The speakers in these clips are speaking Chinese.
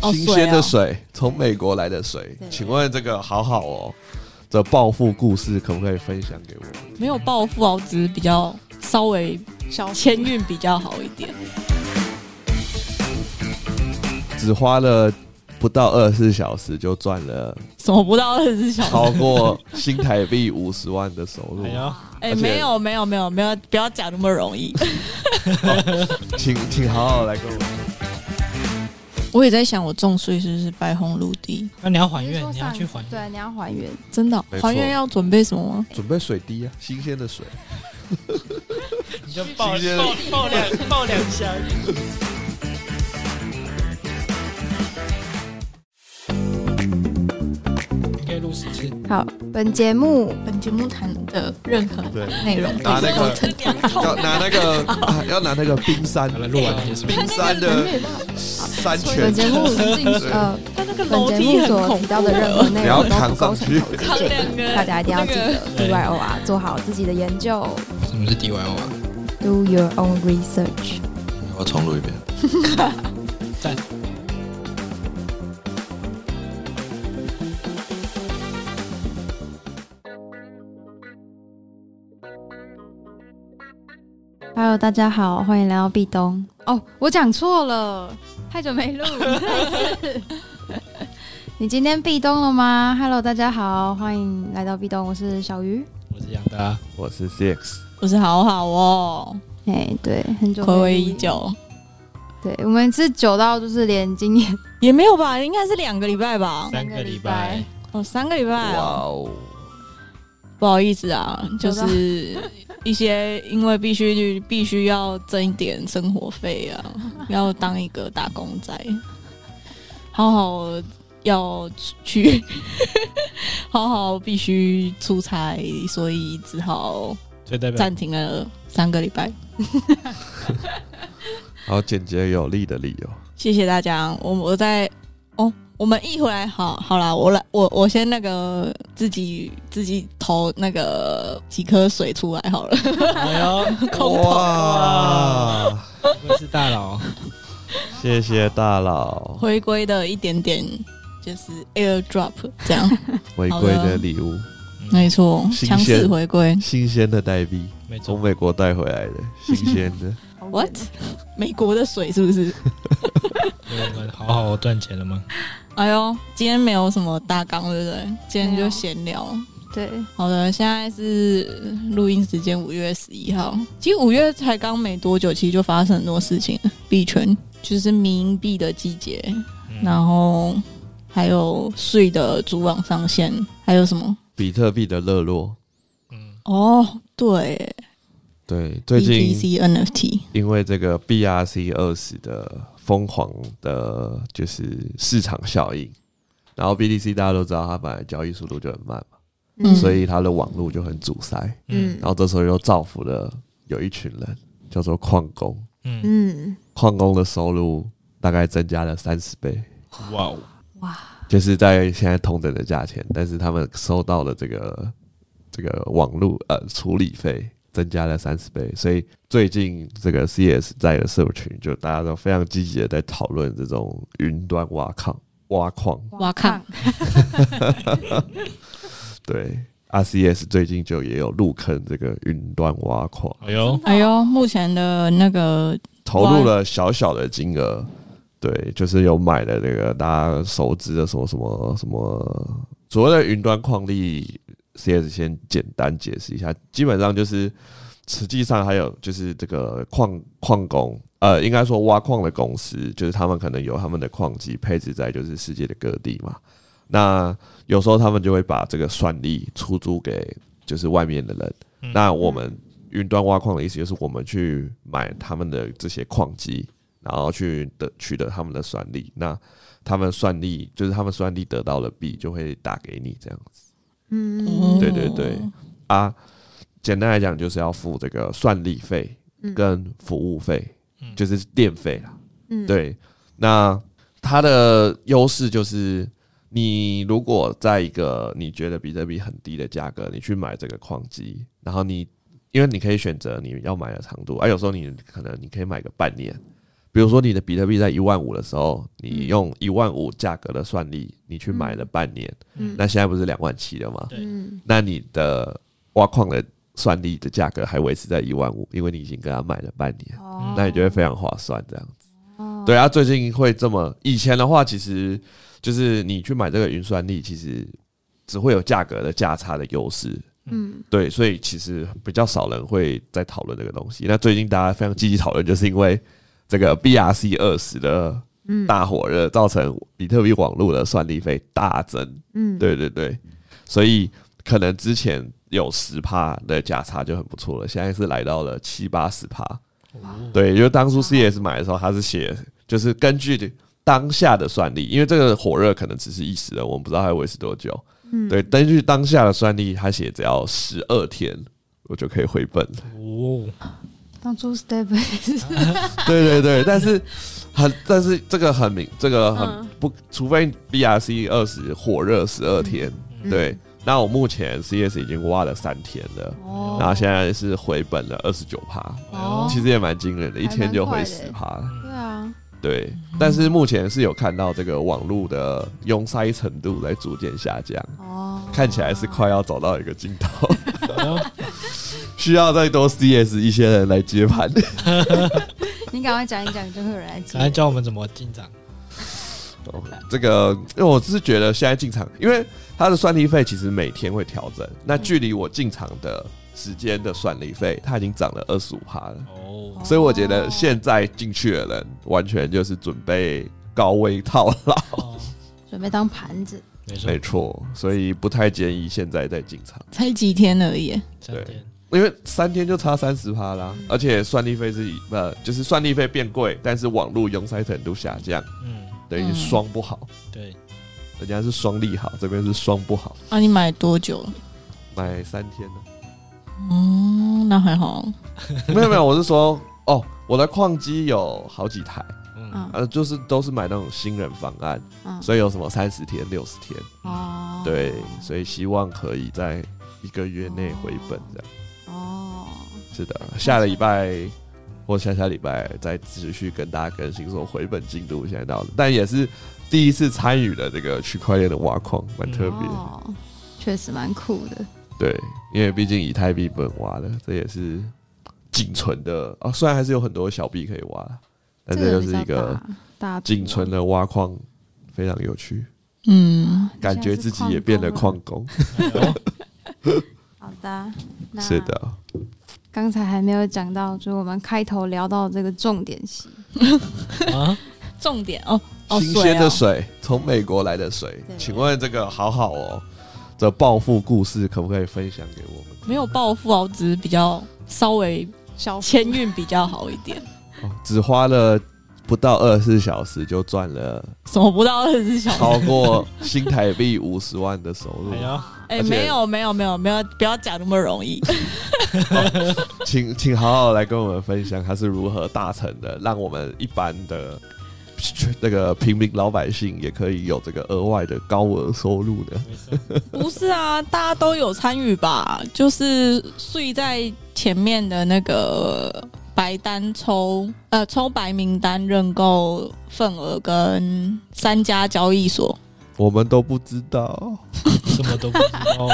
哦新鲜的水水，从美国来的水，请问这个好好哦，这暴富故事可不可以分享给我们？没有暴富哦，我只是比较稍微小签运比较好一点。只花了不到二十四小时就赚了什么不到二十四小时？超过新台币五十万的收入哎，没有没有没有没有，不要讲那么容易。请请好好来跟我们。我也在想，我种树是不是白红陆地？那你要还愿，你要去还愿。对，你要还原。真的哦、没错还愿要准备什么吗？准备水滴啊，新鲜的水。你就爆新鲜爆爆两爆两箱。好，本节目本节目谈的任何内容都拿那个要拿那个、啊 要拿那个冰山好了，录完。冰山的山泉本，节目呃，但那个本节目所提到的任何内容都不构成大家一定要记得 D Y O R 做好自己的研究什么是 DYO 啊？，Do your own research。我重录一遍。赞。Hello，大家好，欢迎来到壁咚。哦，我讲错了，太久没录。再一次你今天壁咚了吗？Hello，大家好，欢迎来到壁咚，我是小鱼。我是杨达，我是 Six，我是好好哦，哎，对，很久没暌违已。久，对，我们是久到就是连今年也没有吧？应该是两个礼拜吧？三个礼拜，哦，三个礼拜哇哦。哦，不好意思啊，就是一些因为必须必须要挣一点生活费啊，要当一个打工仔，好好要去，好好必须出差，所以只好暂停了三个礼拜。好简洁有力的理由。谢谢大家，我我在哦，我们一回来，好好啦，我来，我我先那个自己自己投那个几颗水出来好了，哎呦，空投。哇，我是大佬，谢谢大佬。回归的一点点就是 airdrop 这样，回归的礼物，没错，新鲜强势回归。新鲜的代币，没错。从，美国带回来的，新鲜的。What？美国的水是不是？我们好好赚钱了吗？哎呦，今天没有什么大纲，对不对？今天就闲聊。对，好的，现在是录音时间五月十一号。其实五月才刚没多久，其实就发生很多事情了。币圈就是冥币的季节，嗯然后还有税的主网上线，还有什么？比特币的热络，嗯，哦，对对，最近 BTC NFT，因为这个 BRC 二十的疯狂的，就是市场效应，然后 BTC 大家都知道，它本来交易速度就很慢嘛，嗯。所以它的网络就很阻塞，嗯。然后这时候又造福了有一群人，叫做矿工，嗯，嗯，矿工的收入大概增加了三十倍，哇哦，哇。就是在现在同等的价钱，但是他们收到了这个这个网络呃处理费增加了三十倍，所以最近这个 CS 在的社群就大家都非常积极的在讨论这种云端挖矿挖矿，挖矿。对。RCS 最近就也有入坑这个云端挖矿，哎呦，哎呦，目前的那个投入了小小的金额，对，就是有买的那个大家熟知的什么什么什么所谓的云端矿力，CS 先简单解释一下，基本上就是实际上还有就是这个矿矿工，呃，应该说挖矿的公司，就是他们可能有他们的矿机配置在就是世界的各地嘛，那有时候他们就会把这个算力出租给就是外面的人，嗯。那我们云端挖矿的意思就是我们去买他们的这些矿机，然后去得取得他们的算力。那他们算力就是他们算力得到了币就会打给你这样子嗯对对对啊。简单来讲就是要付这个算力费嗯跟服务费，嗯就是电费啦。嗯，对，那它的优势就是，你如果在一个你觉得比特币很低的价格，你去买这个矿机，然后你因为你可以选择你要买的长度，啊，有时候你可能你可以买个半年。比如说你的比特币在一万五的时候，你用一万五价格的算力，你去买了半年，嗯。那现在不是两万七了吗？对。嗯。那你的挖矿的算力的价格还维持在一万五，因为你已经跟他买了半年，哦。那你就会非常划算这样子。哦。对啊，最近会这么，以前的话其实就是你去买这个云算力，其实只会有价格的价差的优势。嗯。对，所以其实比较少人会在讨论这个东西。那最近大家非常积极讨论，就是因为这个 BRC 二十的嗯大火热，造成比特币网络的算力费大增。嗯对对对，所以可能之前有十趴的价差就很不错了，现在是来到了七八十趴。哦对，因为当初 CS 买的时候，它是写就是根据当下的算力，因为这个火热可能只是一时的，我们不知道它会维持多久。嗯对，根据当下的算力，它写只要十二天，我就可以回本了。哦，当初 Step 对对对，但是很，但是这个很明，这个很嗯。不，除非 BRC 二十火热十二天，嗯。对。那我目前 CS 已经挖了三天了，哦。然后现在是回本了二十九趴，哦。其实也蛮惊人的，一天就回十趴。对啊，对，但是目前是有看到这个网络的拥塞程度在逐渐下降，哦，看起来是快要走到一个尽头，哦 需要再多 CS 一些人来接盘。你赶快讲一讲，就会有人来接。来。教我们怎么进场。哦这个，因为我只是觉得现在进场，因为它的算力费其实每天会调整，那距离我进场的时间的算力费，它已经涨了二十五趴了，哦，所以我觉得现在进去的人完全就是准备高危套牢，哦。准备当盘子，没错。没，错，所以不太建议现在再进场，才几天而已，三天，因为三天就差三十趴啦，而且算力费是以呃，就是算力费变贵，但是网络拥塞程度下降，嗯，等于嗯。双不好，对，人家是双利好，这边是双不好，啊，你买多久？了？买三天了。嗯，那还好。没有没有，我是说，哦，我的矿机有好几台，嗯，嗯呃，就是都是买那种新人方案，嗯，所以有什么三十天、六十天，哦，对，所以希望可以在一个月内回本这样。哦，是的，下个礼拜或下下礼拜再持续跟大家更新说回本进度现在到了，但也是第一次参与了这个区块链的挖矿，蛮特别。哦，确实蛮酷的。对，因为毕竟以太币不能挖了，这也是仅存的啊。虽然还是有很多小币可以挖，但这就是一个大仅存的挖矿，非常有趣，嗯，感觉自己也变得矿工。好的，是，的，刚才还没有讲到，就是我们开头聊到这个重点戏，啊，重点哦哦，新鲜的水水，从美国来的水对，请问这个好好哦，这暴富故事可不可以分享给我们？哦没有暴富哦，只是比较稍微小签运比较好一点。哦，只花了不到二十四小时就赚了什么不到二十四小时？超过新台币五十万的收入哎、没有没有没有没有，不要讲那么容易。请请好好来跟我们分享他是如何达成的，让我们一般的那个平民老百姓也可以有这个额外的高额收入的。不是啊，大家都有参与吧？就是睡在前面的那个白单抽，呃，抽白名单认购份额跟三家交易所。我们都不知道，什么都不知道，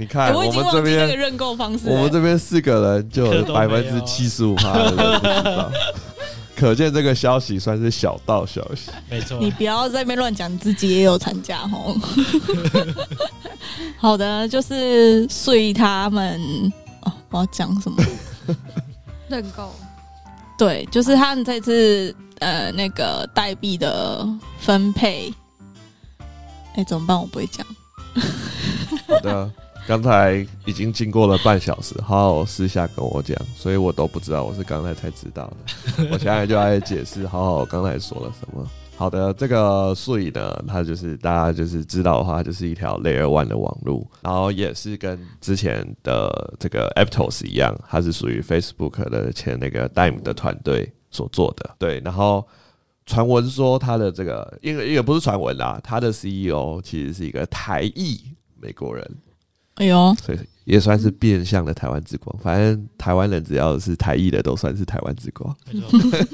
你看、哎我已经我们这边。忘记那个认购方式了、我们这边四个人就有百分之七十五趴的人不知道，可见这个消息算是小道消息。没错，你不要在那边乱讲，自己也有参加哦。好的，就是睡他们哦，我要讲什么？认购，对，就是他们这次呃那个代币的分配，哎，怎么办？我不会讲。好的，刚才已经经过了半小时，好好私下跟我讲，所以我都不知道，我是刚才才知道的。我现在就来解释，好好我刚才说了什么。好的，这个所以呢，它就是大家就是知道的话，就是一条 Layer One 的网路，然后也是跟之前的这个 Aptos 一样，它是属于 Facebook 的前那个 Dime 的团队所做的。对，然后传闻说他的这个，因为也不是传闻啦，他的 CEO 其实是一个台裔美国人，哎呦，所以也算是变相的台湾之光。反正台湾人只要是台裔的，都算是台湾之光。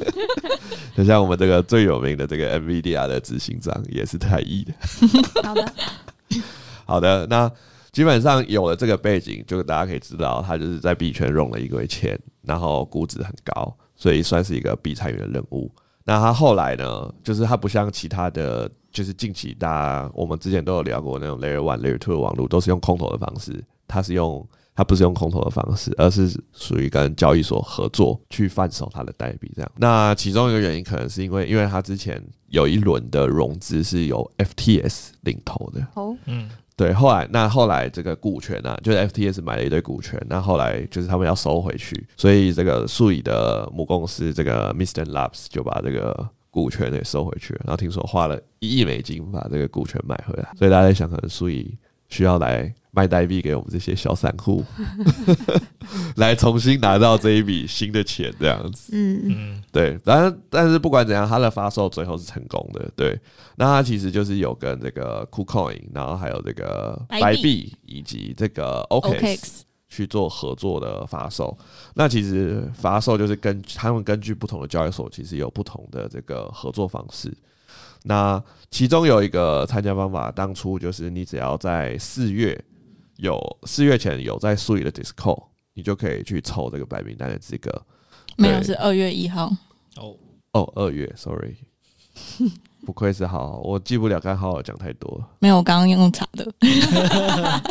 就像我们这个最有名的这个 NVIDIA 的执行长也是台裔的。好的，好的，那基本上有了这个背景，就大家可以知道，他就是在币圈融了一堆钱，然后估值很高，所以算是一个必参与的任务。那他后来呢，就是他不像其他的，就是近期大家我们之前都有聊过那种 Layer One、Layer Two 的网络，都是用空投的方式，它是用它不是用空投的方式，而是属于跟交易所合作去贩售它的代币这样。那其中一个原因可能是因为，因为它之前有一轮的融资是由 FTS 领投的，哦，嗯，对，后来那后来这个股权啊，就是 FTS 买了一堆股权，那后来就是他们要收回去，所以这个数以的母公司这个 Mr. Labs 就把这个股权给收回去了，然后听说花了一亿美金把这个股权买回来，所以大家在想，可能所以需要来卖代币给我们这些小散户，来重新拿到这一笔新的钱，这样子。嗯，嗯，对，当然，但是不管怎样，它的发售最后是成功的。对，那它其实就是有跟这个 KuCoin，然后还有这个白币以及这个 OKX 去做合作的发售。那其实发售就是根他们根据不同的交易所，其实有不同的这个合作方式。那其中有一个参加方法，当初就是你只要在四月有四月前有在苏里的 Discord，你就可以去抽这个白名单的资格。没有是二月一号，哦，哦，二月，sorry，不愧是好好，我记不了，刚好好讲太多了。没有我刚刚用查的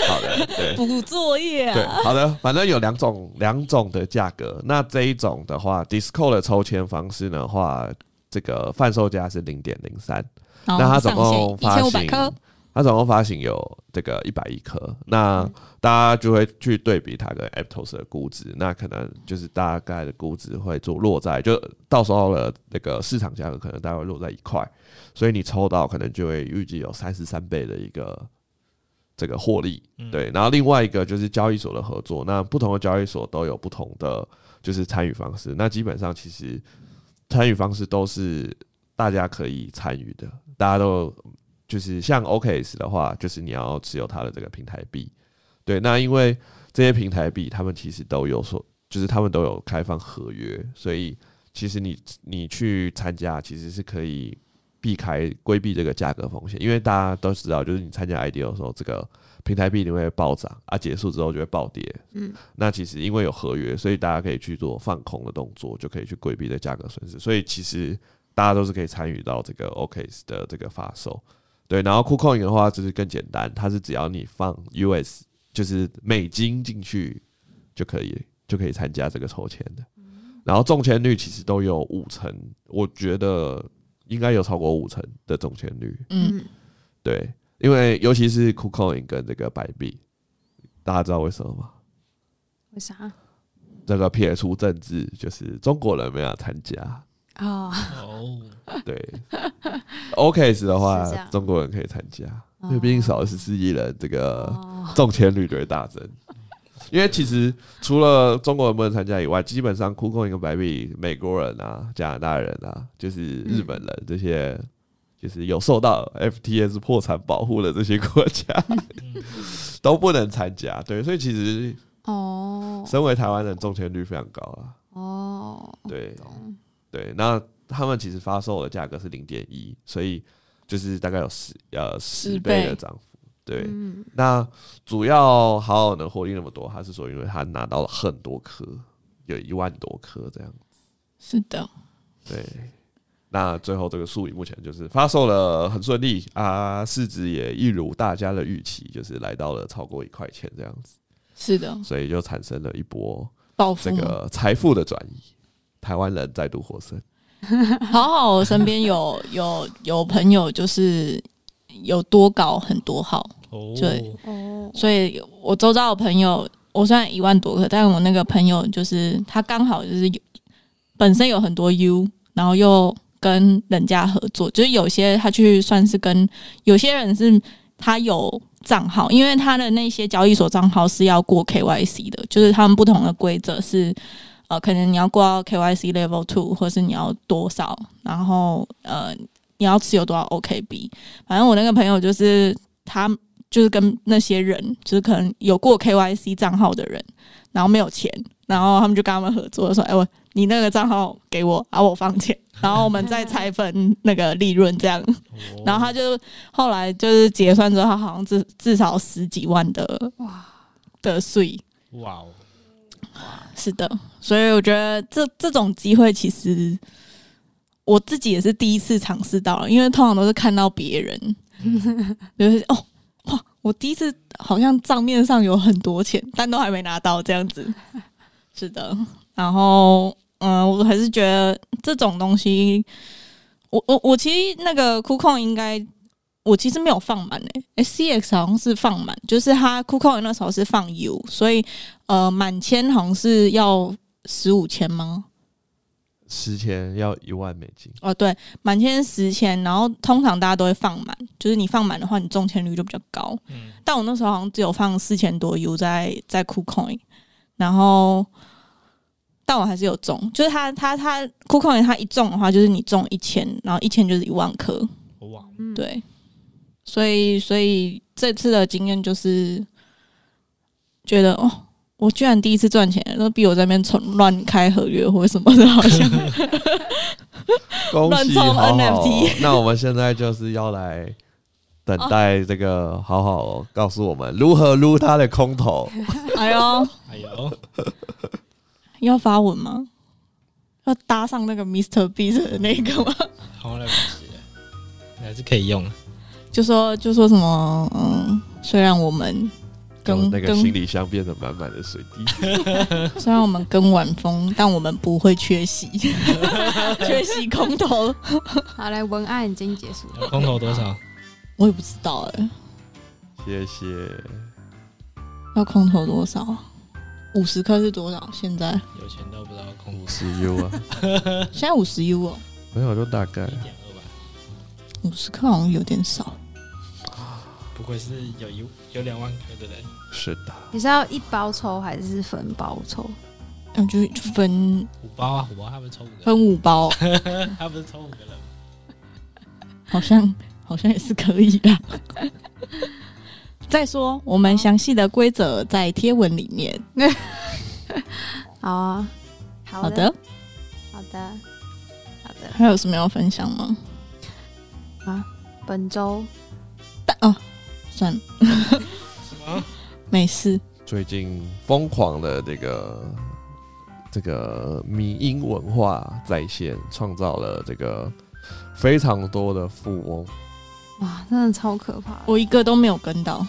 好的，对补作业对，啊。好的，反正有两种两种的价格。那这一种的话，Discord 的抽签方式的话，这个贩售价是零点零三，那它总共发一千五百行颗，它总共发行有这个一百亿颗，那大家就会去对比它跟 Aptos 的估值，那可能就是大概的估值会做落在，就到时候的那个市场价格可能大概会落在一块，所以你抽到可能就会预计有三十三倍的一个这个获利，嗯对。然后另外一个就是交易所的合作，那不同的交易所都有不同的就是参与方式，那基本上其实参与方式都是大家可以参与的，大家都就是像 OKS 的话，就是你要持有它的这个平台币。对，那因为这些平台币，他们其实都有所，就是他们都有开放合约，所以其实你你去参加，其实是可以避开规避这个价格风险，因为大家都知道，就是你参加 IDO 的时候，这个平台币你会暴涨啊，结束之后就会暴跌。嗯，那其实因为有合约，所以大家可以去做放空的动作，就可以去规避这价格损失。所以其实大家都是可以参与到这个 OKS 的这个发售。对，然后 KuCoin 的话就是更简单，它是只要你放 US 就是美金进去就可以就可以参加这个抽签的。然后中签率其实都有五成，我觉得应该有超过五成的中签率。嗯，嗯，对，因为尤其是 KuCoin 跟这个白币，大家知道为什么吗？为啥？这个撇除政治，就是中国人没有参加。哦，哦，对，OKS 的话是这样，中国人可以参加，因为毕竟少了十四亿人，这个哦，中签率就会大增。因为其实除了中国人不能参加以外，基本上 KuCoin 跟白币，美国人啊、加拿大人啊，就是日本人、这些，就是有受到 FTS 破产保护的这些国家都不能参加。对，所以其实哦，身为台湾人，中签率非常高啊。哦，对。懂对，那他们其实发售的价格是零点一，所以就是大概有十呃十倍倍的涨幅。对，嗯，那主要好好能获利那么多，他是说因为他拿到了很多颗，有一万多颗这样。子。是的，对，那最后这个数理目前就是发售了很顺利啊，市值也一如大家的预期，就是来到了超过一块钱这样子，是的，所以就产生了一波这。个财富的转移，台湾人再度获胜。好好，我身边有有有朋友就是有多搞很多号，哦，对哦，所以我周遭的朋友，我虽然一万多个，但是我那个朋友就是他刚好就是有本身有很多 U，然后又跟人家合作，就是有些他去算是跟有些人是他有账号，因为他的那些交易所账号是要过 KYC 的，就是他们不同的规则是。呃，可能你要过到 KYC Level Two，或是你要多少，然后呃，你要持有多少 OKB。反正我那个朋友就是他就是跟那些人，就是可能有过 KYC 账号的人，然后没有钱，然后他们就跟他们合作，说：“哎、我你那个账号给我，啊，我放钱，然后我们再拆分那个利润这样。”哦然后他就后来就是结算之后，他好像至至少十几万的哇，的税。哇哦，是的，所以我觉得这这种机会其实我自己也是第一次尝试到了，因为通常都是看到别人，就是哦哇，我第一次好像账面上有很多钱，但都还没拿到这样子。是的，然后嗯、我还是觉得这种东西，我我我其实那个酷控应该。我其实没有放满诶、欸、，CX 好像是放满，就是它酷控那时候是放 U，所以呃，满千好像是要十五千吗？十千要一万美金，哦，对，满千十千，然后通常大家都会放满，就是你放满的话，你中签率就比较高。嗯，但我那时候好像只有放四千多 U 在在 KuCoin，然后但我还是有中，就是它它它 KuCoin 它一中的话，就是你中一千，然后一千就是一万颗，对，所以所以这次的经验就是觉得哦，我居然第一次赚钱，都比我在那边从乱开合约或什么的，好像 恭喜好好那我们现在就是要来等待这个好好告诉我们如何撸他的空头。哎呦，哎呦，要发文吗？要搭上那个 Mr. Beast 的那个吗？好像来不及了，还是可以用。就说就说什么嗯，虽然我们跟那个行李箱变得满满的水滴，虽然我们跟晚风，但我们不会缺席，缺席空投，好，来文案已经结束了，空投多少？我也不知道哎、谢谢。要空投多少？五十克是多少？现在有钱都不知道空五头十 U 啊，现在五十 U 哦，没有就大概一点二吧，五十克好像有点少。不愧是有一有两万颗的人。是的。你是要一包抽还是分包抽？那就分五包啊，五包他们抽五个，分五包，他不是抽五个人吗？好像好像也是可以的。再说，我们详细的规则在贴文里面。好啊，好的，好的，好的，好的。还有什么要分享吗？啊本周但哦，算了，什么？没事。最近疯狂的这个这个迷音文化在线，创造了这个非常多的富翁。哇，真的超可怕。我一个都没有跟到。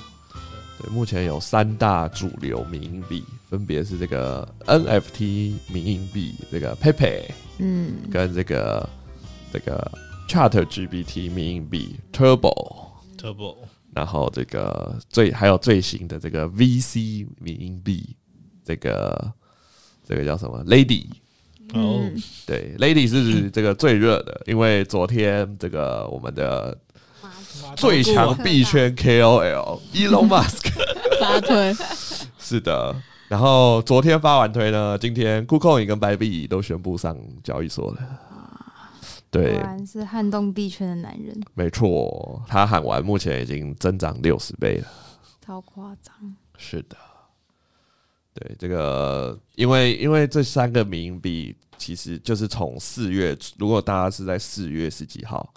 对，目前有三大主流民营币，分别是这个 NFT 民营币，这个 Pepe 嗯，跟这个这个 Chat GPT 民营币 Turbo，Turbo 然后这个最还有最新的这个 VC 民营币，这个这个叫什么？Lady？哦，嗯对，Lady 是这个最热的，因为昨天这个我们的最强币圈 KOL Elon Musk 发推，是的，然后昨天发完推呢，今天 KuCoin 跟白币都宣布上交易所了。对果，然是撼动币圈的男人，没错，他喊完，目前已经增长六十倍了。超夸张。是的，对这个，因为因为这三个民营币其实就是从四月，如果大家是在四月十几号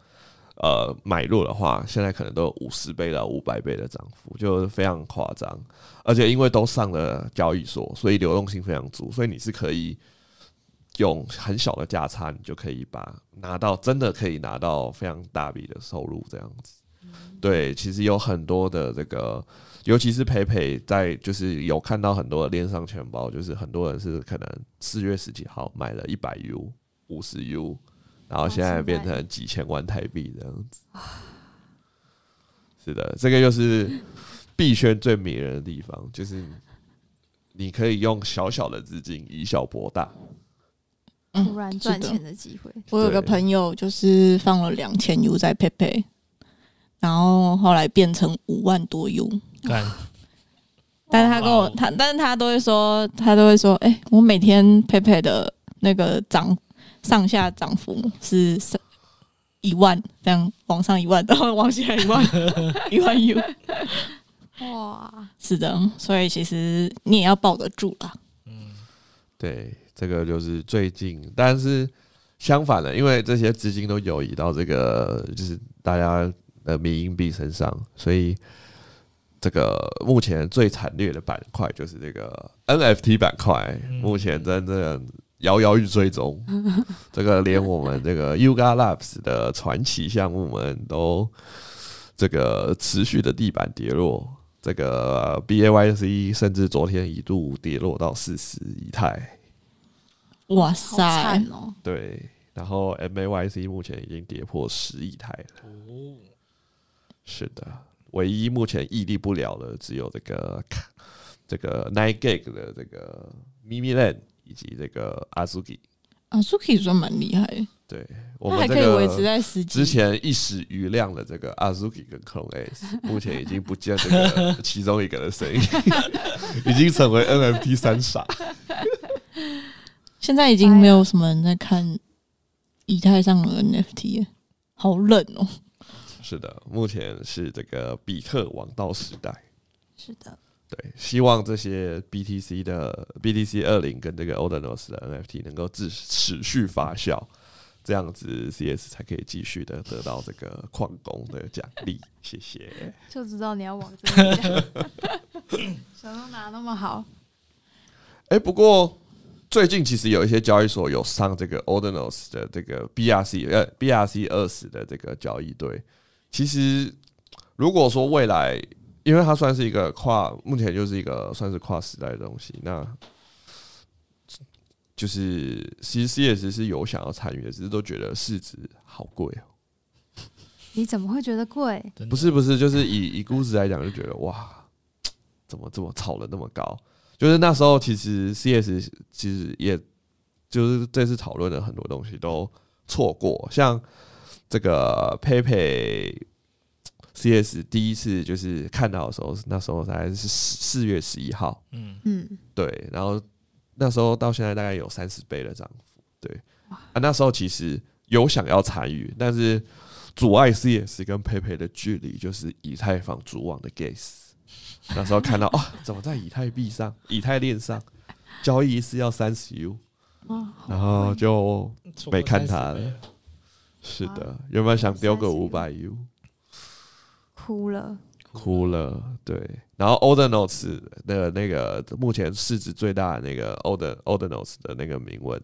呃买入的话，现在可能都有五十倍到五百倍的涨幅，就非常夸张。而且因为都上了交易所，所以流动性非常足，所以你是可以用很小的价差，你就可以把拿到真的可以拿到非常大笔的收入，这样子。对，其实有很多的这个。尤其是培培在就是有看到很多的链上钱包，就是很多人是可能四月十几号买了一百 U、五十 U，然后现在变成几千万台币这样子。是的，这个就是币圈最迷人的地方，就是你可以用小小的资金以小博大。突然赚钱的机会，我有个朋友就是放了两千 U 在 Pepe，然后后来变成五万多 U，干。但是他跟我他，但是他都会说，他都会说，哎、我每天 Pepe 的那个涨上下涨幅是三一万，这样往上一万，然后往下一万，一万 U，哇，是的，所以其实你也要抱得住啦。嗯，对，这个就是最近，但是相反的，因为这些资金都游移到这个就是大家的民营币身上，所以这个目前最惨烈的板块就是这个 NFT 板块，嗯目前真的摇摇欲坠中。这个连我们这个 Yuga Labs 的传奇项目们都这个持续的地板跌落。这个 BAYC 甚至昨天一度跌落到四十以太，哇塞惨，哦！对，然后 MAYC 目前已经跌破十亿台了。哦，是的，唯一目前屹立不了的只有这个这个 Nine Gig 的这个 Mimi Land 以及这个 Azuki。Azuki 算蛮厉害，对我们这还可以维持个在十几之前一时余亮的这个 Azuki 跟 Clone S，目前已经不见这个其中一个的声音，已经成为 NFT 三傻。现在已经没有什么人在看以太上的 NFT，了好冷哦。是的，目前是这个比特王道时代。是的，对，希望这些 BTC 的 BTC 二零跟这个 Odenos 的 NFT 能够持持续发酵，这样子 CS 才可以继续的得到这个矿工的奖励。谢谢。就知道你要往这边讲。小东拿那么好，哎、不过最近其实有一些交易所有上这个 Ordinals 的这个 BRC 呃 BRC 二十的这个交易对。其实如果说未来，因为它算是一个跨，目前就是一个算是跨时代的东西，那就是其实 CS 是有想要参与的，只是都觉得市值好贵哦、你怎么会觉得贵？不是不是，就是以以估值来讲，就觉得哇，怎么这么炒的那么高？就是那时候其实 CS 其实也就是这次讨论的很多东西都错过，像这个 PayPay CS 第一次就是看到的时候，那时候大概是四四月十一号，嗯，嗯，对，然后那时候到现在大概有三十倍的涨幅，对，啊，那时候其实有想要参与，但是阻碍 CS 跟 PayPay 的距离就是以太坊主网的 Gas。那时候看到啊，怎么在以太币上、以太链上交易一次要三十 U，然后就没看30它了。是的，原本想丢个五百 U，哭了，哭了。对，然后 Older Notes 的那个目前市值最大的那个 Older Older Notes 的那个铭文，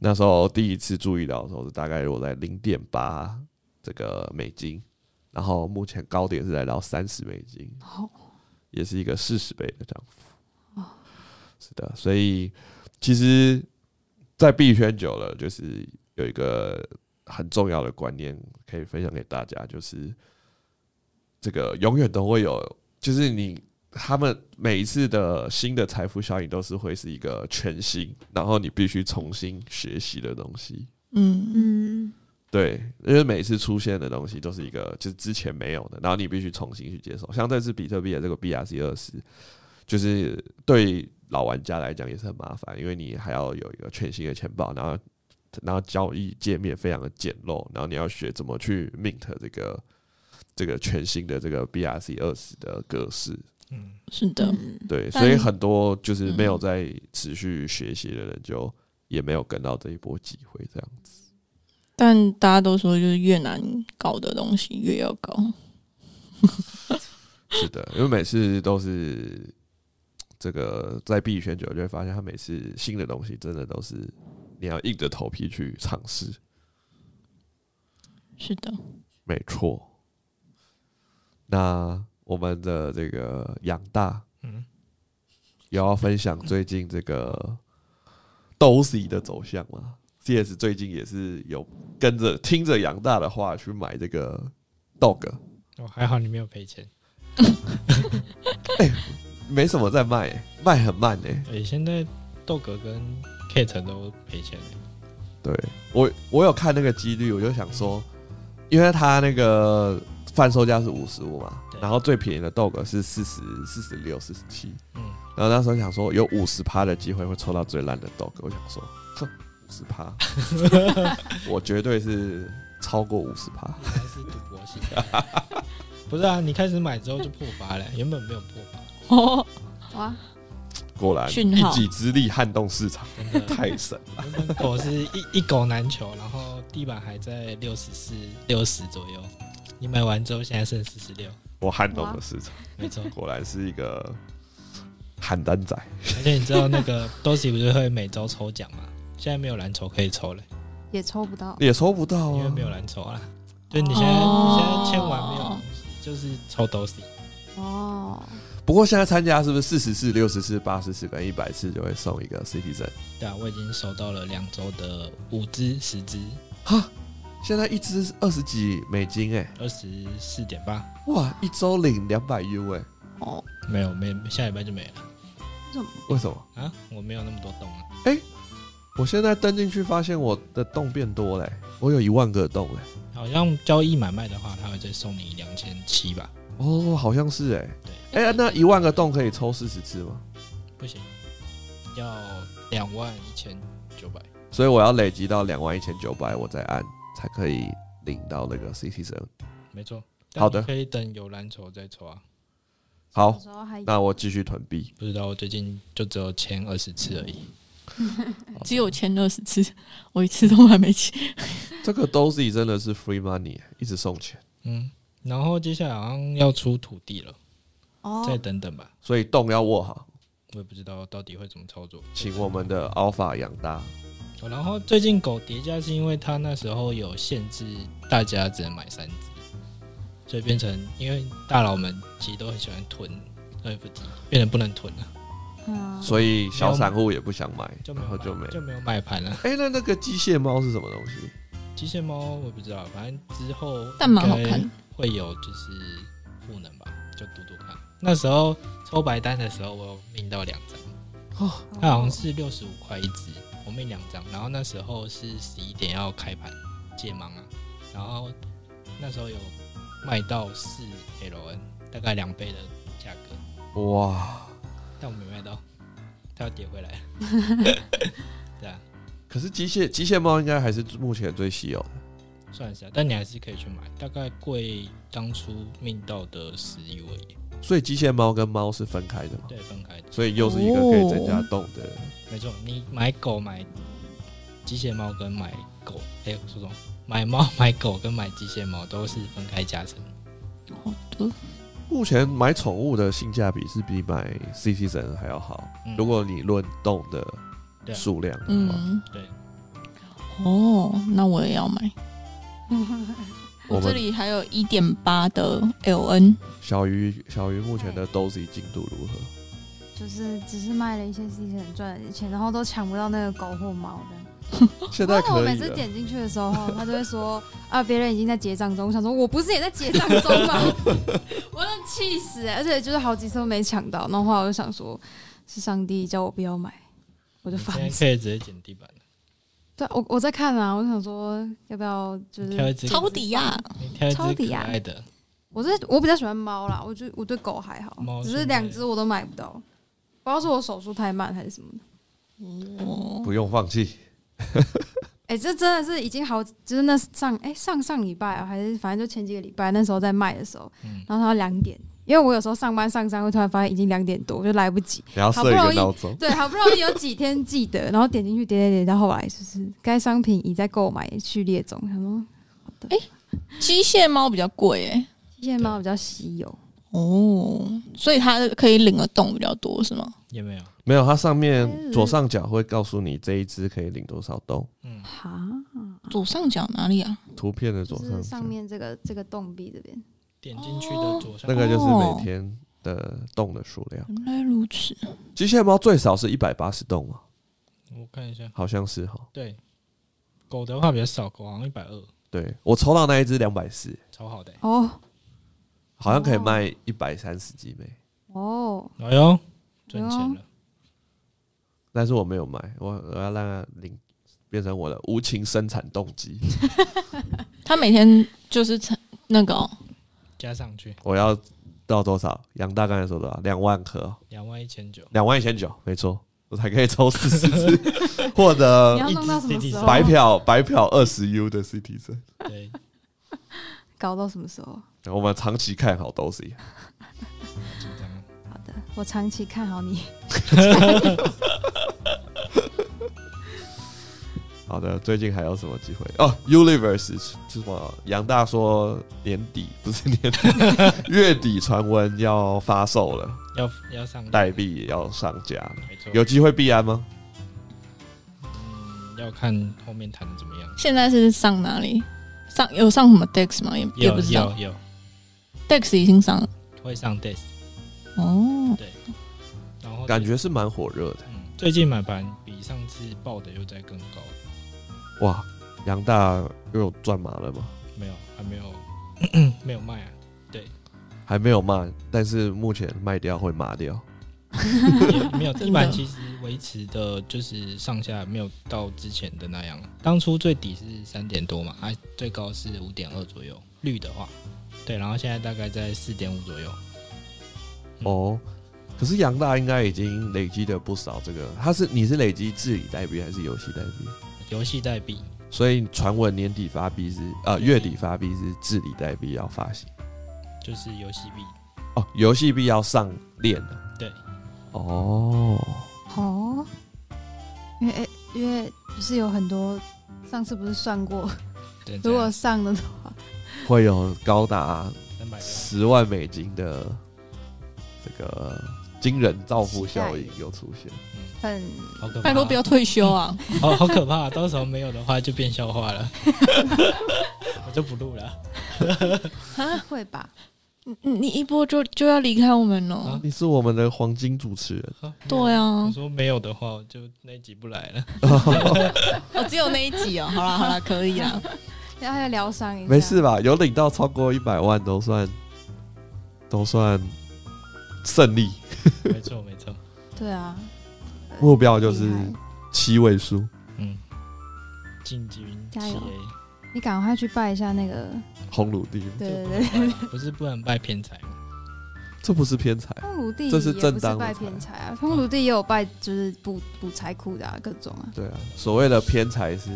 那时候第一次注意到的时候是大概落在零点八这个美金，然后目前高点是来到三十美金，也是一个四十倍的涨幅。是的，所以其实，在币圈久了，就是有一个很重要的观念可以分享给大家，就是这个永远都会有，就是你他们每一次的新的财富效应都是会是一个全新，然后你必须重新学习的东西。嗯，嗯，对，因为每次出现的东西都是一个就是之前没有的，然后你必须重新去接受。像这次比特币的这个 BRC 二十，就是对老玩家来讲也是很麻烦，因为你还要有一个全新的钱包，然后然后交易界面非常的简陋，然后你要学怎么去 mint 这个这个全新的这个 BRC 二十的格式。嗯，是的，嗯对，所以很多就是没有嗯在持续学习的人，就也没有跟到这一波机会，这样子。但大家都说就是越难搞的东西越要搞。是的，因为每次都是这个在币圈久，就会发现他每次新的东西真的都是你要硬着头皮去尝试。是的，没错。那我们的这个杨大，嗯也要分享最近这个 Dozy 的走向吗？CS 最近也是有跟着听着杨大的话去买这个 Dog，哦，还好你没有赔钱。哎没什么在卖、欸卖很慢哎、哎，现在 Dog 跟 Kate 都赔钱了。对我，我有看那个几率，我就想说，因为他那个贩售价是五十五嘛，然后最便宜的 Dog 是四十四十六、四十七，嗯，然后那时候想说有五十趴的机会会抽到最烂的 Dog，我想说，哼，五十趴，我绝对是超过五十趴。应该是赌博型的。不是啊，你开始买之后就破发了，原本没有破发，哦，哇，果然讯号一己之力撼动市场，真的。太神了。原本狗是一一狗难求，然后地板还在六十四、六十左右。你买完之后，现在剩四十六，我撼动了市场，没错。果然是一个邯郸仔。而且你知道那个 Dosi 不是会每周抽奖吗？现在没有蓝筹可以抽了，也抽不到。也抽不到啊因为没！有蓝筹啊。就你现在、哦你现在签完没有，就是抽 Dosi。哦，不过现在参加是不是四十次、六十次、八十次跟一百次就会送一个 Citizen？对啊，我已经收到了两周的五支、十支、哈，现在一支二十几美金哎、二十四点八，哇，一周领两百 U 哎、哦，没有没下礼拜就没了为什么？啊！我没有那么多洞啊。我现在登进去发现我的洞变多嘞、我有一万个洞嘞、好像交易买卖的话，他会再送你两千七吧？哦，好像是哎、对，哎、那一万个洞可以抽四十次吗？不行，要两万一千九百。所以我要累积到两万一千九百，我再按才可以领到那个 Citizen。没错。好的你可以等有蓝筹再抽啊。好那我继续囤币。不知道我最近就只有前二十次而已。只有签二十次，我一次都还没签。这个 Dozy 真的是 free money，一直送钱，嗯，然后接下来好像要出土地了，哦再等等吧。所以洞要握好，我也不知道到底会怎么操作。请我们的 Alpha 养大。哦然后最近狗叠加是因为它那时候有限制，大家只能买三只，所以变成因为大佬们其实都很喜欢囤 NFT，变成不能囤了，嗯，所以小散户也不想买，就没有买然后就没。就没有卖盘了。哎、那那个机械猫是什么东西？机械猫我不知道，反正之后但蛮好看，会有就是赋能吧，就赌赌看。那时候抽白单的时候，我有命到两张，哦，它好像是六十五块一只，我命两张。然后那时候是十一点要开盘解盲啊，然后那时候有卖到四 LN，大概两倍的价格，哇！但我没卖到，它要跌回来。对啊，可是机械机械猫应该还是目前最稀有的。算一下，但你还是可以去买，大概贵当初命到的十而已。所以机械猫跟猫是分开的嘛？对，分开的。所以又是一个可以增加动的。没错，你买狗买机械猫跟买狗，哎、说什么？买猫买狗跟买机械猫都是分开加成。好的，目前买宠物的性价比是比买 Citizen 还要好。嗯如果你论动的对啊数量的话，嗯，对，哦，那我也要买。我这里还有一点八的 LN，小鱼小鱼目前的 Dozy 进度如何？就是只是卖了一些 C 很赚了点钱，然后都抢不到那个狗或猫的。现在我可以了。每次点进去的时候，他就会说啊，别人已经在结账中。我想说，我不是也在结账中吗？我真的气死、欸！而且就是好几次都没抢到，然后后来我就想说，是上帝叫我不要买，我就你放弃。现在可以直接捡地板了，对，我我在看啊，我想说要不要就是，挑一只抄底呀，你挑一只抄底啊可爱的，我是我比较喜欢猫啦，我就我对狗还好，只是两只我都买不到，不知道是我手速太慢还是什么的。哦，不用放弃。哎、这真的是已经好，就是那上哎、上上礼拜啊，还是反正就前几个礼拜，那时候在卖的时候，嗯，然后它两点，因为我有时候上班上山会突然发现已经两点多，我就来不及。你要设一个闹钟，对，好不容易有几天记得，然后点进去点点点，到后来就是该商品已在购买序列中。他说机械猫比较贵哎。机械猫比较稀有，哦，所以它可以领的洞比较多是吗？也没有，没有，它上嗯面左上角会告诉你这一只可以领多少洞，嗯，哈，左上角哪里啊？图片的左上角，上面这个这个洞壁这边。点进去的左上那个就是哦每天的洞的数量。原来如此，机械猫最少是一百八十洞啊，我看一下，好像是哈。对，狗的话比较少，狗好像一百二，对我抽到那一只两百四，超好的欸、哦好像可以卖一百三十几枚，哦，哎呦，赚钱了，但是我没有卖，我我要让它领变成我的无情生产动机，他每天就是成那个哦。加上去。我要到多少？杨大刚才说多少？两万颗哦，两万一千九，两万一千九，没错，我才可以抽四十只，获得你要弄到什么时候？白嫖白嫖二十 U 的 Citizen。对，搞到什么时候？我们长期看好 Dorsey。好的，我长期看好你。好的，最近还有什么机会？哦，Universe 是什么？杨大说年底不是年底，月底传闻要发售了，要要上代币也要上架了，没错，有机会必安吗？嗯，要看后面谈的怎么样。现在是上哪里？上有上什么 Dex 吗？也也不知道有有 Dex 已经上了会上 Dex。哦对。然后感觉是蛮火热的。嗯，最近买盘比上次报的又在更高，哇，杨大又有赚麻了吗？没有还没有 没有卖啊，对还没有卖，但是目前卖掉会麻掉。没有 真的地板其实维持的就是上下没有到之前的那样，当初最底是三点多嘛，啊最高是五点二左右，绿的话，对，然后现在大概在四点五左右，哦，可是杨大应该已经累积了不少这个，他是你是累积治理代币还是游戏代币？游戏代币。所以传闻年底发币是呃月底发币是治理代币要发行。就是游戏币，哦，游戏币要上链了。对，哦，哦，因为诶因为不是有很多，上次不是算过，对，如果上了的话，会有高达十万美金的这个惊人造富效应又出现。嗯，很好可怕，拜托不要退休啊！好 好可怕，到时候没有的话就变笑话了，我就不录了。会吧？你你一波就就要离开我们了啊。你是我们的黄金主持人，好对啊我，说没有的话，我就那一集不来了。哦，只有那一集哦。好了好了，可以啦。要要疗伤一下，没事吧？有领到超过一百万都算都算胜利，没错没错，对啊，目标就是七位数。嗯，进军加油。你赶快去拜一下那个，红鲁地，对对不对，不是不能拜偏财。吗？这不是偏财，通炉地这是也不是拜正当拜偏财啊，通鲁地也有拜，就是补补财库的啊，各种啊。对啊，所谓的偏财是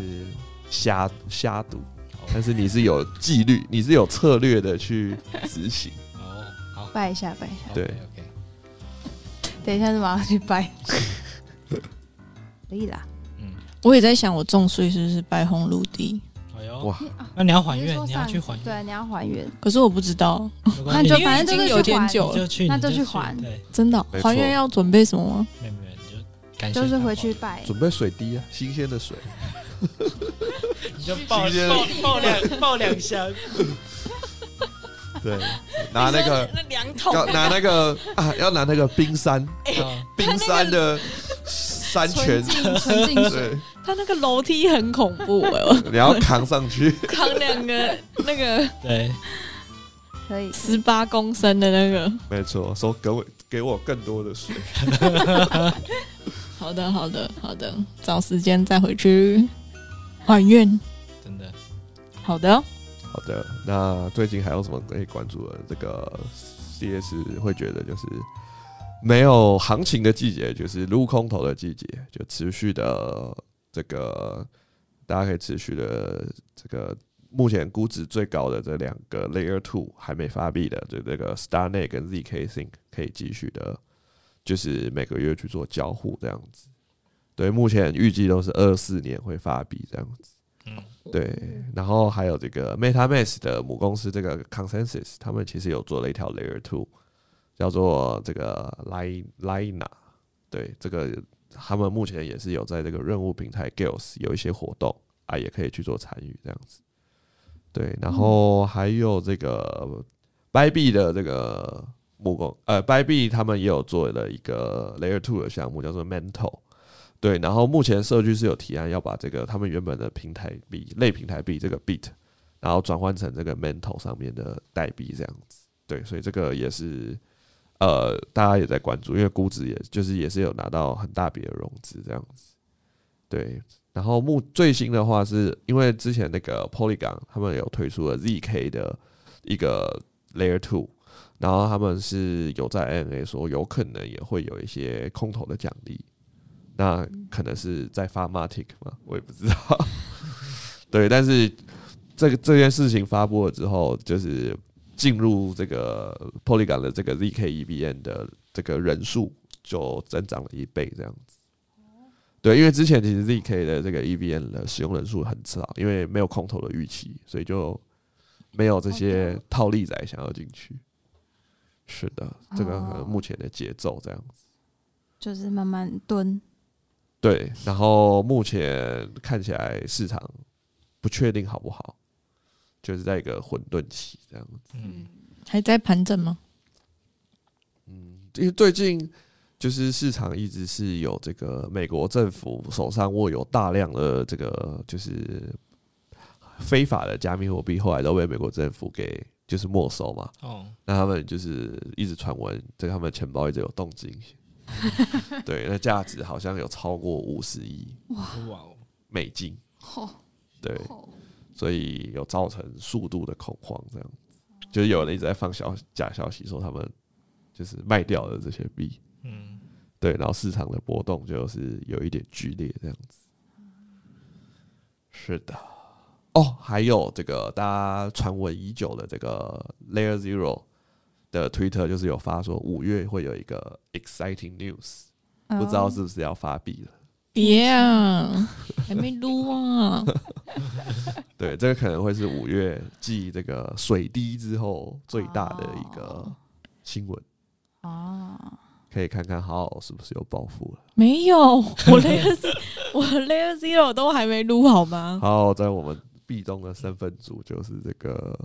瞎瞎赌，哦但是你是有纪律，你是有策略的去执行。哦，好，拜一下，拜一下。对，OK，等一下就马上去拜。可以啦，嗯，我也在想，我中税是不是拜红陆地？哎呦，哇，那你要还愿你要去还愿，对，你要还愿，可是我不知道，那 就反正就是去还点久那就就去还。对，真的？哦还愿要准备什么吗？没有没有，就就是回去拜。准备水滴啊，新鲜的水。你就抱新鲜抱抱两抱两箱，对，拿那个那两桶要拿那个 啊，要拿那个冰山啊冰山的山泉，纯净水，对，他那个楼梯很恐怖哎，我你要扛上去。扛两个那个对，可以。十八公升的那个。没错，说给我给我更多的水。好的，好的，好的，找时间再回去还愿。真的，好的，好的，那最近还有什么可以关注的？这个 CS 会觉得就是没有行情的季节，就是撸空头的季节，就持续的这个大家可以持续的这个目前估值最高的这两个 Layer Two 还没发币的，就这个 StarNet 跟 ZK Sync 可以继续的，就是每个月去做交互这样子。对，目前预计都是二四年会发币这样子。嗯，对，然后还有这个 MetaMask 的母公司这个 Consensus，他们其实有做了一条 Layer Two，叫做这个 Lina。对，这个他们目前也是有在这个任务平台 Gales 有一些活动啊，也可以去做参与这样子。对，然后还有这个 Bybit 的这个母公呃 Bybit 他们也有做了一个 Layer Two 的项目，叫做 Mental。对，然后目前社区是有提案要把这个他们原本的平台币类平台币这个 Bit，然后转换成这个 Mental 上面的代币这样子。对，所以这个也是呃大家也在关注，因为估值也就是也是有拿到很大笔的融资这样子。对，然后目最新的话是因为之前那个 Polygon 他们有推出了 ZK 的一个 Layer Two，然后他们是有在 NA 说有可能也会有一些空投的奖励。那可能是在发 Matic 嘛，我也不知道。对，但是这个这件事情发布了之后，就是进入这个 Polygon 的这个 ZK EVM 的这个人数就增长了一倍，这样子。对，因为之前其实 ZK 的这个 EVM 的使用人数很少，因为没有空投的预期，所以就没有这些套利仔想要进去。是的，这个目前的节奏这样子。就是慢慢蹲。对，然后目前看起来市场不确定好不好，就是在一个混沌期这样子。嗯，还在盘整吗？嗯因为最近就是市场一直是有这个美国政府手上握有大量的这个就是非法的加密货币，后来都被美国政府给就是没收嘛。哦，那他们就是一直传闻，这个他们钱包一直有动静。对，那价值好像有超过五十亿哇。哦，美金。哦对，所以有造成速度的恐慌，这样。子，就是有人一直在放消假消息说他们就是卖掉了这些币，嗯，对，然后市场的波动就是有一点剧烈这样子。是的，哦，还有这个大家传闻已久的这个 Layer Zero 的 Twitter 就是有发说五月会有一个 exciting news，不知道是不是要发币了。别啊，还没撸啊！对，这个可能会是五月继这个水滴之后最大的一个新闻，哦，可以看看好好是不是有暴富了。没有，我 layer Z- 我 layer zero 都还没撸好吗？好，在我们壁咚的身份组就是这个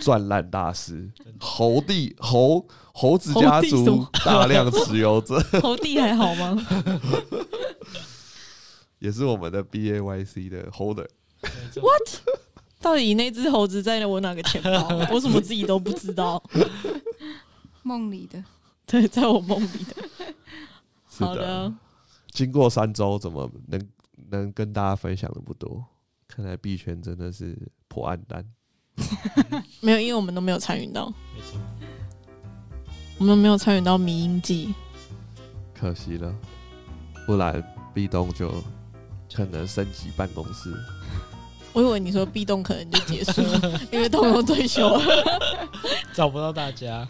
赚烂大师猴帝猴猴子家族大量持有者，猴帝还好吗？也是我们的 B A Y C 的 holder。到底那只猴子在我哪个钱包？我怎么自己都不知道？梦里的对，在我梦里的。是好的，经过三周，怎么能能跟大家分享的不多？看来币圈真的是破案单。没有，因为我们都没有参与到，没错，我们没有参与到迷音季。可惜了，不然壁咚就可能升级办公室。我以为你说壁咚可能就结束了，因为动动退休了。找不到大家，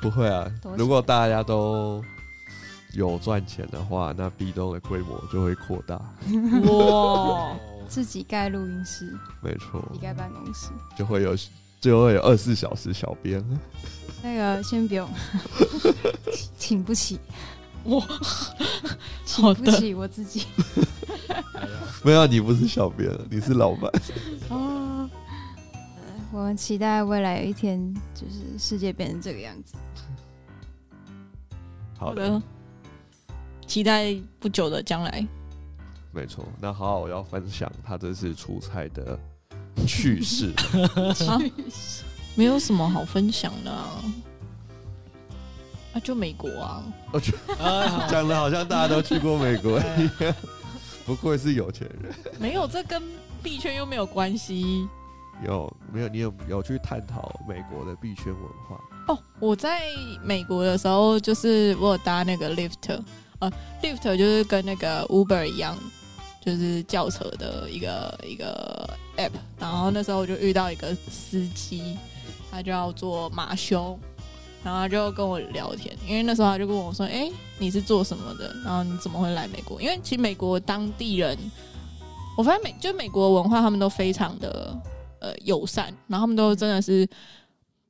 不会啊如果大家都有赚钱的话，那壁咚的规模就会扩大。哇，哦，自己盖录音室，没错自己，盖办公室。就会有就会有二十四小时小编。那个先不用，请不起，我，请，不起我自己。没有，你不是小编，你是老板。哦，我们期待未来有一天，就是世界变成这个样子。好的，好的，期待不久的将来。没错。那好好我要分享他这次出差的 趣事。啊，没有什么好分享的啊，啊，就美国啊，我觉哎，好，讲的好像大家都去过美国一样，不愧是有钱人。没有，这跟币圈又没有关系。有没有？你有有去探讨美国的币圈文化？哦，我在美国的时候，就是我有搭那个 Lyft，呃，Lyft 就是跟那个 Uber 一样，就是轿车的一个一个 app。然后那时候我就遇到一个司机，他叫做马修，然后他就跟我聊天，因为那时候他就跟我说：“哎、你是做什么的？然后你怎么会来美国？因为其实美国当地人，我发现美就美国文化，他们都非常的呃友善，然后他们都真的是。”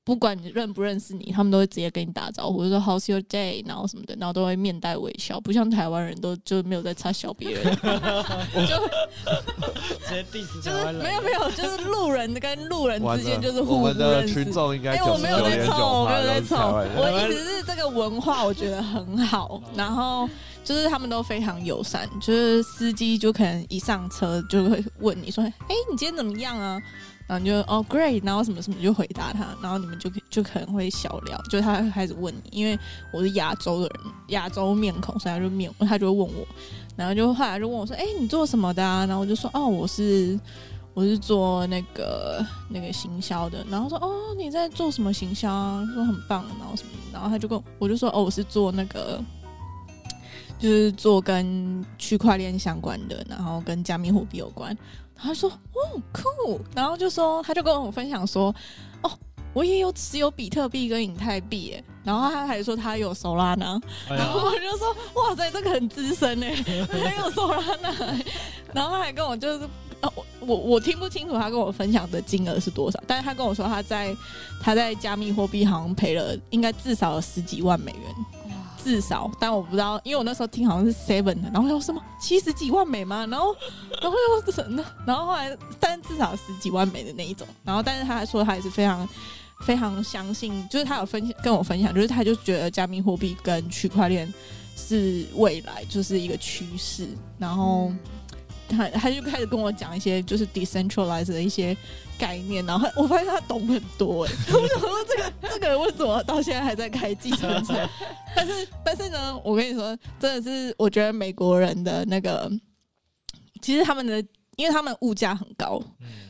不管你认不认识你，他们都会直接跟你打招呼，就说 How's your day，然后什么的，然后都会面带微笑，不像台湾人都就没有在插小别人，就直接 diss 就是没有没有，就是路人跟路人之间就是互不们的认识群。众应该哎、我没有在凑，我没有在凑，我人。意思是这个文化我觉得很好，然后就是他们都非常友善，就是司机就可能一上车就会问你说：“哎、你今天怎么样啊？”然后就哦 great，然后什么什么就回答他，然后你们就就可能会小聊，就他开始问你，因为我是亚洲的人，亚洲面孔，所以他就面他就会问我，然后就后来就问我说：“哎、你做什么的啊？”然后我就说：“哦，我是我是做那个那个行销的。”然后说：“哦，你在做什么行销啊？”说很棒，然后什么，然后他就跟我我就说：“哦，我是做那个就是做跟区块链相关的，然后跟加密货币有关。他说：“哦，酷。”然后就说，他就跟我分享说：“哦，我也有持有比特币跟以太币。”耶。然后他还说他有 Solana，然后我就说：“哇塞，这个很资深哎，还有 Solana。”然后他还跟我就是，哦，我我听不清楚他跟我分享的金额是多少，但是他跟我说他在他在加密货币好像赔了，应该至少有十几万美元。至少，但我不知道，因为我那时候听好像是 seven 的，然后说什么七十几万美吗？然后，然后又什么？然后后来，但至少十几万美的那一种。然后，但是他还说他也是非常非常相信，就是他有分享跟我分享，就是他就觉得加密货币跟区块链是未来，就是一个趋势。然后。他他就开始跟我讲一些就是 decentralized 的一些概念，然后我发现他懂很多哎，我想说这个这个为什么到现在还在开计程车？但是但是呢，我跟你说，真的是我觉得美国人的那个，其实他们的，因为他们物价很高，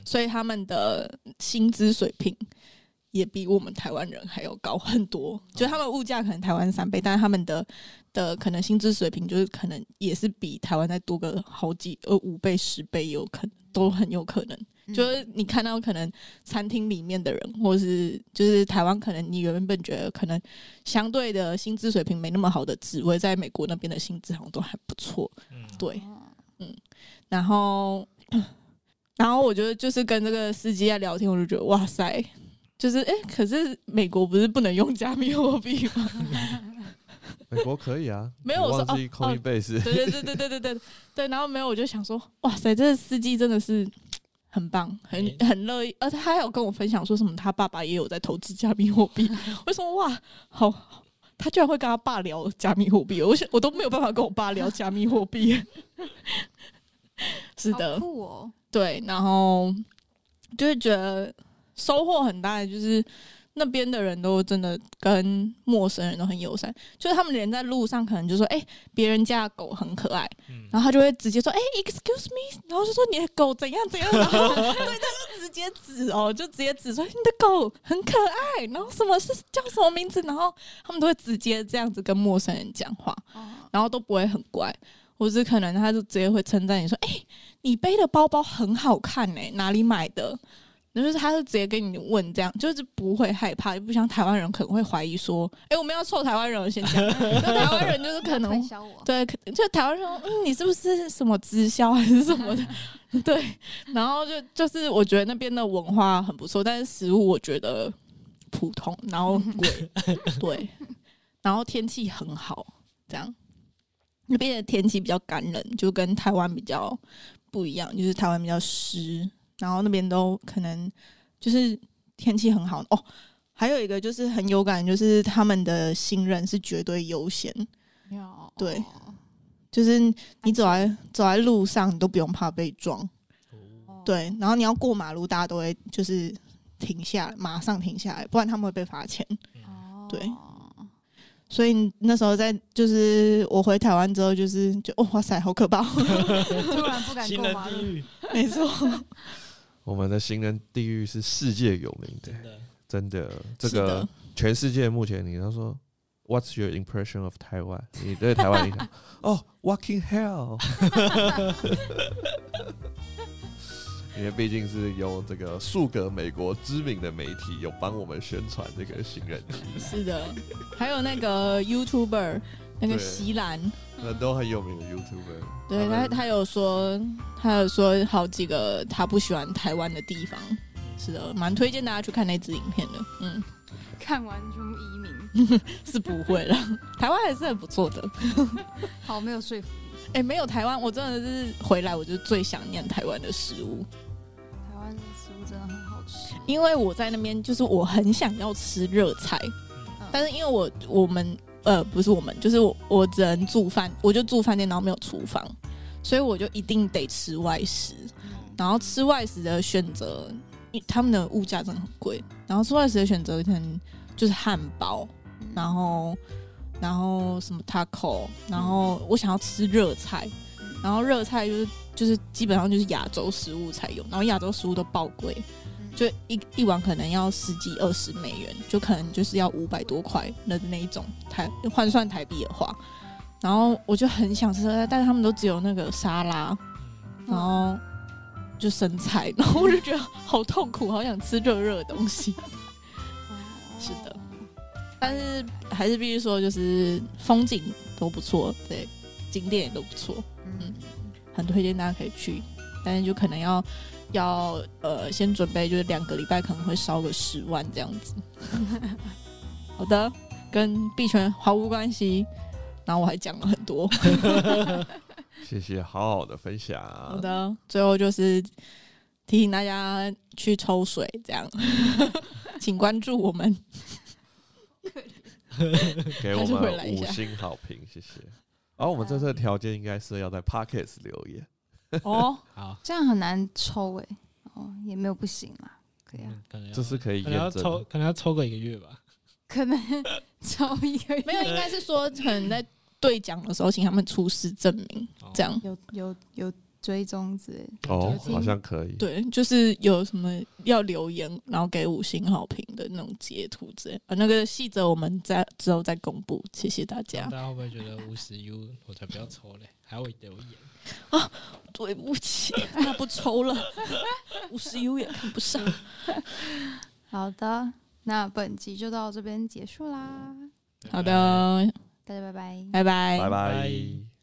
所以他们的薪资水平。也比我们台湾人还要高很多，就他们物价可能台湾三倍，但是他们的的可能薪资水平就是可能也是比台湾再多个好几呃五倍十倍有可能都很有可能。就是你看到可能餐厅里面的人，或是就是台湾可能你原本觉得可能相对的薪资水平没那么好的职位，在美国那边的薪资好像都还不错。嗯，对，嗯，然后 然后我觉得就是跟这个司机在聊天，我就觉得哇塞。就是哎，可是美国不是不能用加密货币吗？美国可以啊，没有我说空一倍是，对对对对对对对对。然后没有，我就想说，哇塞，这个司机真的是很棒，很很乐意，而且他还有跟我分享说什么，他爸爸也有在投资加密货币。为什么哇？好，他居然会跟他爸聊加密货币，我我都没有办法跟我爸聊加密货币。是的，酷哦。对，然后就会觉得。收获很大的就是那边的人都真的跟陌生人都很友善，就是他们连在路上可能就说：“哎，别人家的狗很可爱。”然后他就会直接说：“哎，excuse me。”然后就说：“你的狗怎样怎样。”然后对，他就直接指哦，就直接指说：“你的狗很可爱。”然后什么是叫什么名字？然后他们都会直接这样子跟陌生人讲话，然后都不会很乖，或是可能他就直接会称赞你说：“哎，你背的包包很好看呢，哪里买的？”就是他是直接跟你问这样，就是不会害怕，不像台湾人可能会怀疑说，哎，我们要臭台湾人先讲，台湾人就是可能对，就台湾人说，嗯，你是不是什么直销还是什么的？对，然后就就是我觉得那边的文化很不错，但是食物我觉得普通，然后贵，对，然后天气很好，这样那边的天气比较干冷，就跟台湾比较不一样，就是台湾比较湿。然后那边都可能就是天气很好。哦，还有一个就是很有感，就是他们的新人是绝对优先，对，就是你走在走在路上，你都不用怕被撞，对，然后你要过马路，大家都会就是停下，马上停下来，不然他们会被罚钱，对，所以那时候在就是我回台湾之后，就是就哇塞，好可怕，突然不敢过马路，没错。我们的行人地狱是世界有名的，真的，这个全世界目前，你他说，What's your impression of Taiwan？你对台湾印象？哦，Walking Hell！因为毕竟是有这个数个美国知名的媒体有帮我们宣传这个行人地狱。是的，还有那个 YouTuber。那个西兰，那都很有名的 YouTuber。对他，他有说，他有说好几个他不喜欢台湾的地方。是的，蛮推荐大家去看那支影片的。嗯，看完就移民 是不会了，台湾还是很不错的。好，没有说服力。哎，没有台湾，我真的是回来我就最想念台湾的食物。台湾的食物真的很好吃，因为我在那边就是我很想要吃热菜，但是因为我我们。呃，不是我们，就是我，我只能住饭，我就住饭店，然后没有厨房，所以我就一定得吃外食。然后吃外食的选择，他们的物价真的很贵。然后吃外食的选择可能就是汉堡，然后然后什么 taco，然后我想要吃热菜，然后热菜就是就是基本上就是亚洲食物才有，然后亚洲食物都爆贵。就一一碗可能要十几二十美元，就可能就是要五百多块的那一种台换算台币的话，然后我就很想吃，但是他们都只有那个沙拉，嗯，然后就生菜，然后我就觉得好痛苦，好想吃热热的东西。是的，但是还是必须说，就是风景都不错，对，景点也都不错，嗯，很推荐大家可以去，但是就可能要要呃先准备，就是两个礼拜可能会烧个十万这样子。好的，跟币圈毫无关系，然后我还讲了很多。谢谢，好好的分享。好的，最后就是提醒大家去抽水，这样，请关注我们。给我还是回们来一下五星好评，谢谢。然后我们这次的条件应该是要在 Pockets 留言，哦，好，这样很难抽哎、哦，也没有不行啦，可以啊，嗯可能要这是可以可能要抽，验证的。可能要抽个一个月吧。可能抽一个月没有，应该是说可能在兑奖的时候，请他们出示证明，哦这样。有有有追踪之类的，哦好像可以。对，就是有什么要留言，然后给五星好评的那种截图之类。啊，那个细则我们在之后再公布，谢谢大家大。家会不会觉得五十 U 我才不要抽嘞？还会留言？对不起，那不抽了，五十 U 也看不上。好的，那本集就到这边结束啦，好的，大家拜拜。拜拜，拜拜拜。